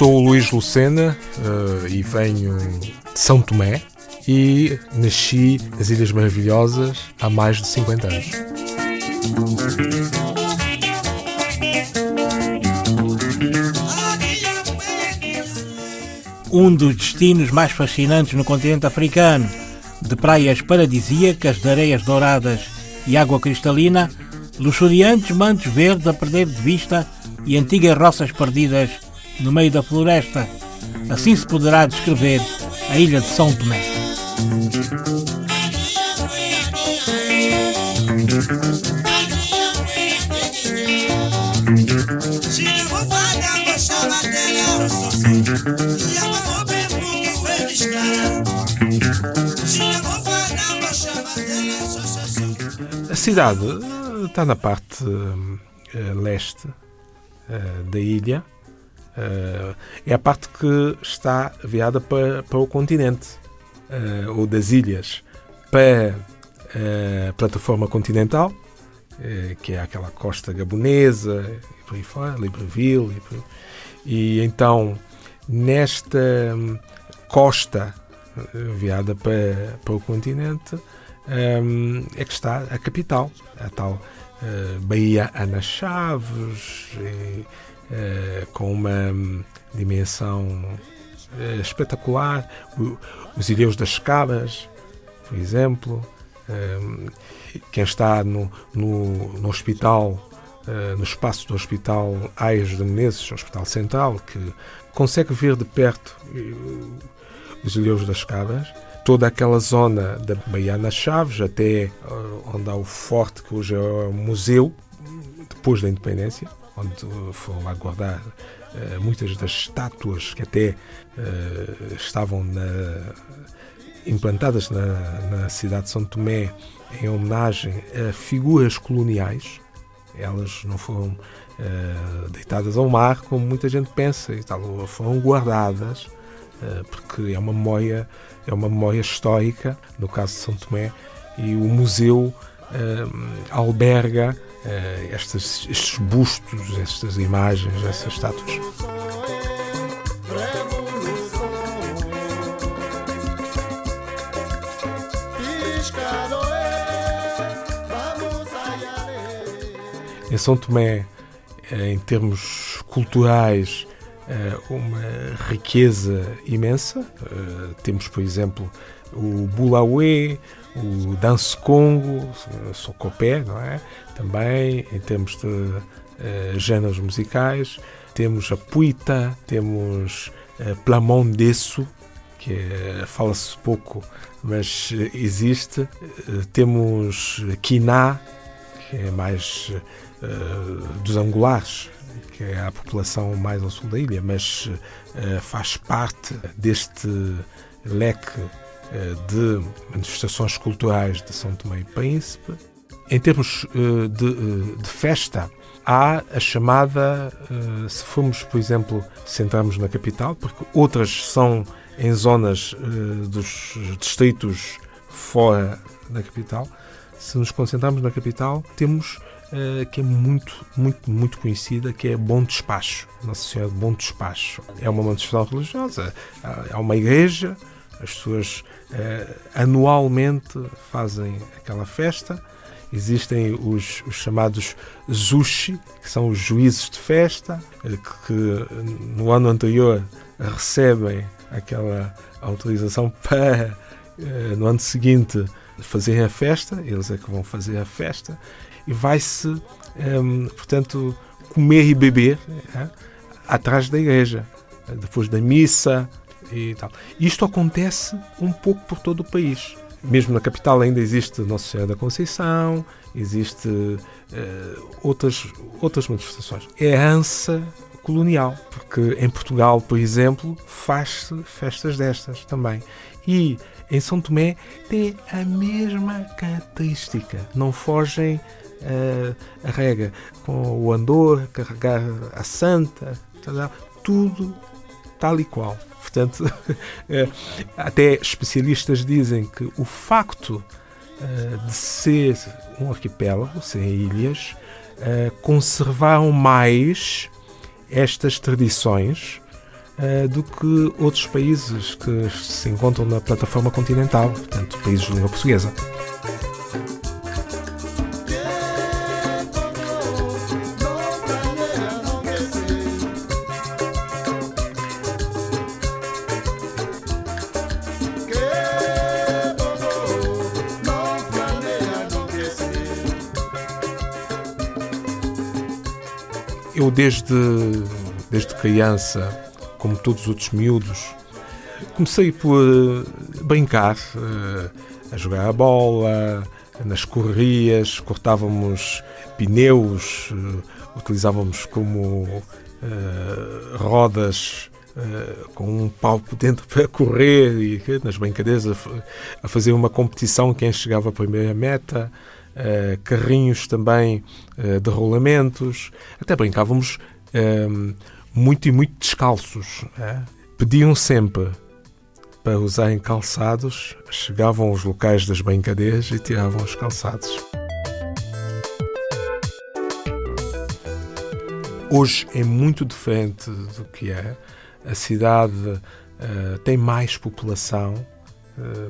sou o Luís Lucena uh, e venho de São Tomé e nasci nas Ilhas Maravilhosas há mais de 50 anos. Um dos destinos mais fascinantes no continente africano, de praias paradisíacas, de areias douradas e água cristalina, luxuriantes mantos verdes a perder de vista e antigas roças perdidas no meio da floresta. Assim se poderá descrever a ilha de São Tomé. A cidade eh, está na parte uh, leste uh, da ilha. Uh, é a parte que está virada para, para o continente, ou das ilhas, para a plataforma continental, que é aquela costa gabonesa, e por aí fora, Libreville. E, por... e então, nesta hum, costa virada para, para o continente, um, é que está a capital, a tal Baía Ana Chaves, e, com uma um, dimensão uh, espetacular, os Ilhéus das Cabas, por exemplo. Um, quem está no, no, no hospital Uh, no espaço do Hospital Aias de Menezes, Hospital Central, que consegue ver de perto os Ilhéus das Cabas, toda aquela zona da Baiana Chaves até onde há o forte que hoje é o museu, depois da independência, onde foram lá guardar uh, muitas das estátuas que até uh, estavam na, implantadas na, na, cidade de São Tomé em homenagem a figuras coloniais. Elas não foram deitadas ao mar como muita gente pensa e tal, foram guardadas porque é uma memória é uma memória histórica, no caso de São Tomé, e o museu uh, alberga uh, estes, bustos, estas imagens, essas estátuas. Em São Tomé, eh, em termos culturais, eh, uma riqueza imensa. Eh, temos, por exemplo, o Bulaue, o Dance Congo, Socopé, não é? Também, em termos de uh, géneros musicais. Temos a Puita, temos uh, Plamon Desso, que é, fala-se pouco, mas existe. Uh, temos Quiná, que é mais dos angulares, que é a população mais ao sul da ilha, mas uh, faz parte deste leque uh, de manifestações culturais de São Tomé e Príncipe. Em termos uh, de, de, festa, há a chamada, se formos, por exemplo, centrarmos na capital, porque outras são em zonas dos distritos fora da capital, se nos concentrarmos na capital, temos que é muito, muito, muito conhecida, que é Bom Despacho. Nossa Senhora de Bom Despacho. É uma manifestação religiosa, é uma igreja, as pessoas uh, anualmente fazem aquela festa. Existem os, os, chamados Zushi, que são os juízes de festa, eh, que, que no ano anterior recebem aquela autorização para, no ano seguinte, fazerem a festa, eles é que vão fazer a festa, e vai-se, um, portanto, comer e beber é, atrás da igreja, depois da missa e tal. Isto acontece um pouco por todo o país. Mesmo na capital ainda existe Nossa Senhora da Conceição, existe uh, outras, outras manifestações. É herança colonial, porque em Portugal, por exemplo, faz-se festas destas também. E em São Tomé tem a mesma característica, não fogem uh, a rega com o andor, carregar a santa, tudo tal e qual. Portanto, eh, até especialistas dizem que o facto uh, de ser um arquipélago, ser ilhas, uh, conservaram mais estas tradições do que outros países que se encontram na plataforma continental, portanto, países de língua portuguesa. Eu desde, desde criança como todos os outros miúdos, comecei por eh, brincar, eh, a jogar a bola, nas correrias, cortávamos pneus, eh, utilizávamos como rodas com um pau dentro para correr e nas brincadeiras a, fazer uma competição quem chegava à primeira meta. Uh, carrinhos também uh, de rolamentos, até brincávamos uh, muito e muito descalços. É? Pediam sempre para usarem calçados, chegavam aos locais das brincadeiras e tiravam os calçados. Hoje é muito diferente do que é. A cidade uh, tem mais população,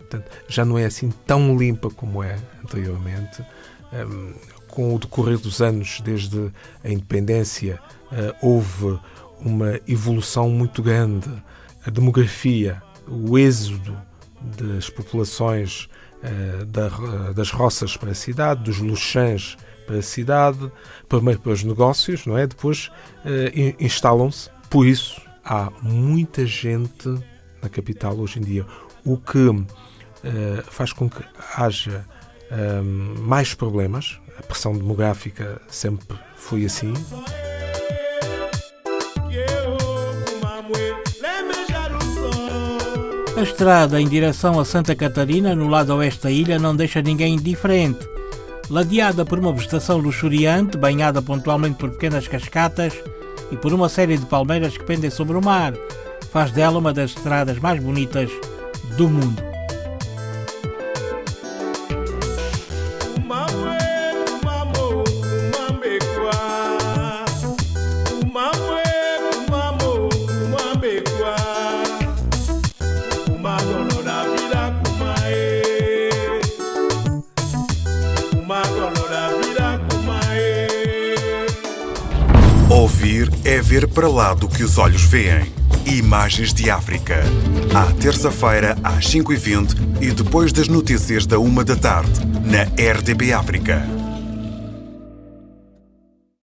portanto, já não é assim tão limpa como é anteriormente. Ehm, com o decorrer dos anos, desde a independência, uh, houve uma evolução muito grande. A demografia, o êxodo das populações da, das roças para a cidade, dos luxãs para a cidade, primeiro para os negócios, não é? Depois instalam-se. Por isso, há muita gente na capital hoje em dia, o que uh, faz com que haja mais problemas. A pressão demográfica sempre foi assim. A estrada em direção a Santa Catarina, no lado oeste da ilha, não deixa ninguém indiferente. Ladeada por uma vegetação luxuriante, banhada pontualmente por pequenas cascatas e por uma série de palmeiras que pendem sobre o mar, faz dela uma das estradas mais bonitas do mundo. Ouvir é ver para lá do que os olhos veem. Imagens de África. À terça-feira, às 5h20 e depois das notícias da 1 da tarde, na RDB África.